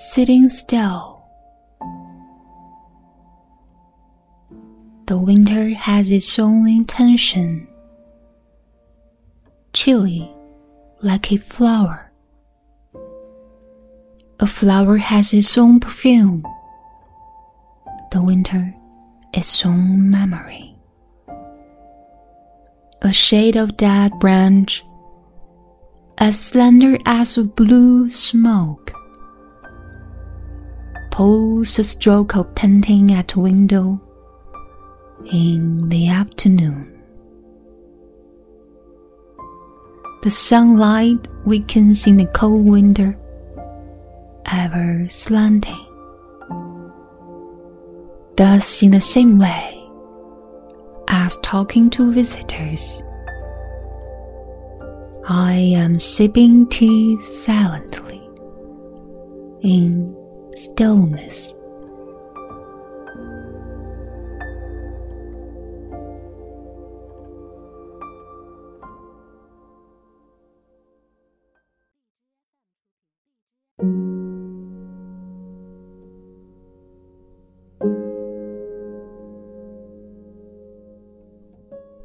sitting still. The winter has its own intention, chilly like a flower. A flower has its own perfume, the winter its own memory. A shade of dead branch, as slender as a blue smoke pulls a stroke of painting at window in the afternoon. The sunlight weakens in the cold winter, ever slanting. Thus, in the same way as talking to visitors, I am sipping tea silently in stillness.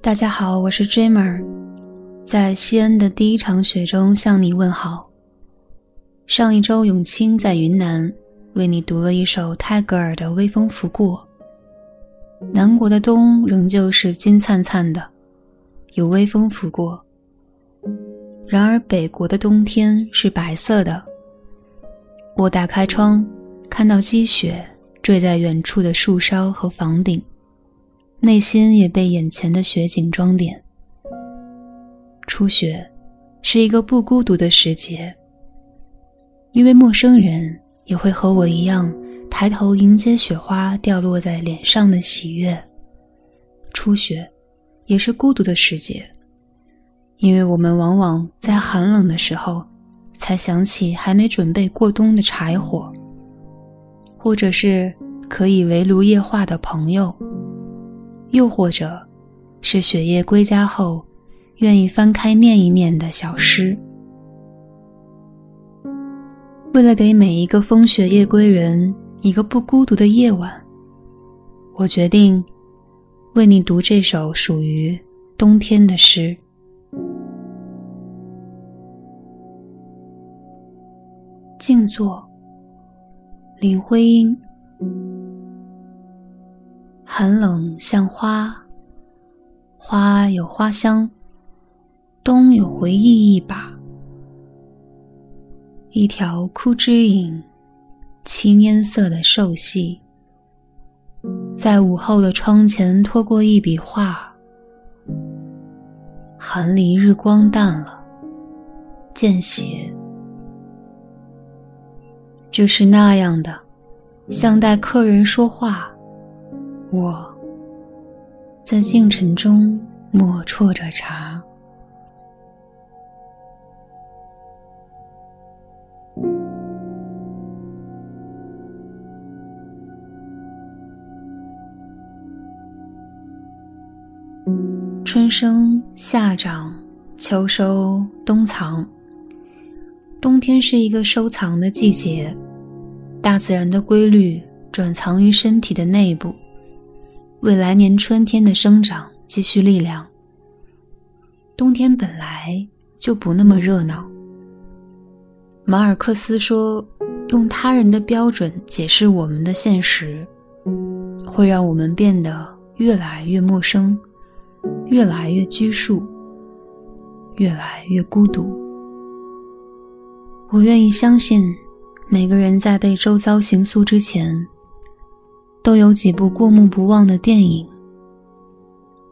大家好，我是 Dreamer，在西安的第一场雪中向你问好。上一周，永清在云南为你读了一首泰戈尔的《微风拂过》。南国的冬仍旧是金灿灿的，有微风拂过。然而北国的冬天是白色的。我打开窗，看到积雪坠在远处的树梢和房顶，内心也被眼前的雪景装点。初雪是一个不孤独的时节，因为陌生人。也会和我一样抬头迎接雪花掉落在脸上的喜悦。初雪，也是孤独的时节，因为我们往往在寒冷的时候，才想起还没准备过冬的柴火，或者是可以围炉夜话的朋友，又或者，是雪夜归家后，愿意翻开念一念的小诗。为了给每一个风雪夜归人一个不孤独的夜晚，我决定为你读这首属于冬天的诗。静坐，林徽因。寒冷像花，花有花香，冬有回忆一把。一条枯枝影，青烟色的瘦细，在午后的窗前拖过一笔画。寒离日光淡了，见斜，就是那样的，像待客人说话。我在静沉中默啜着茶。春生夏长，秋收冬藏。冬天是一个收藏的季节，大自然的规律转藏于身体的内部，为来年春天的生长积蓄力量。冬天本来就不那么热闹。马尔克斯说：“用他人的标准解释我们的现实，会让我们变得越来越陌生。”越来越拘束，越来越孤独。我愿意相信，每个人在被周遭形塑之前，都有几部过目不忘的电影，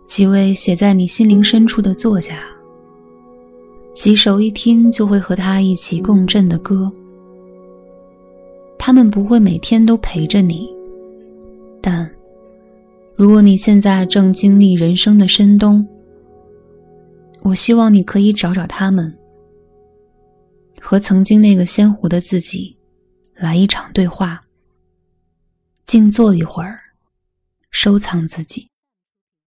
几位写在你心灵深处的作家，几首一听就会和他一起共振的歌。他们不会每天都陪着你，如果你现在正经历人生的深冬，我希望你可以找找他们，和曾经那个鲜活的自己来一场对话，静坐一会儿，收藏自己。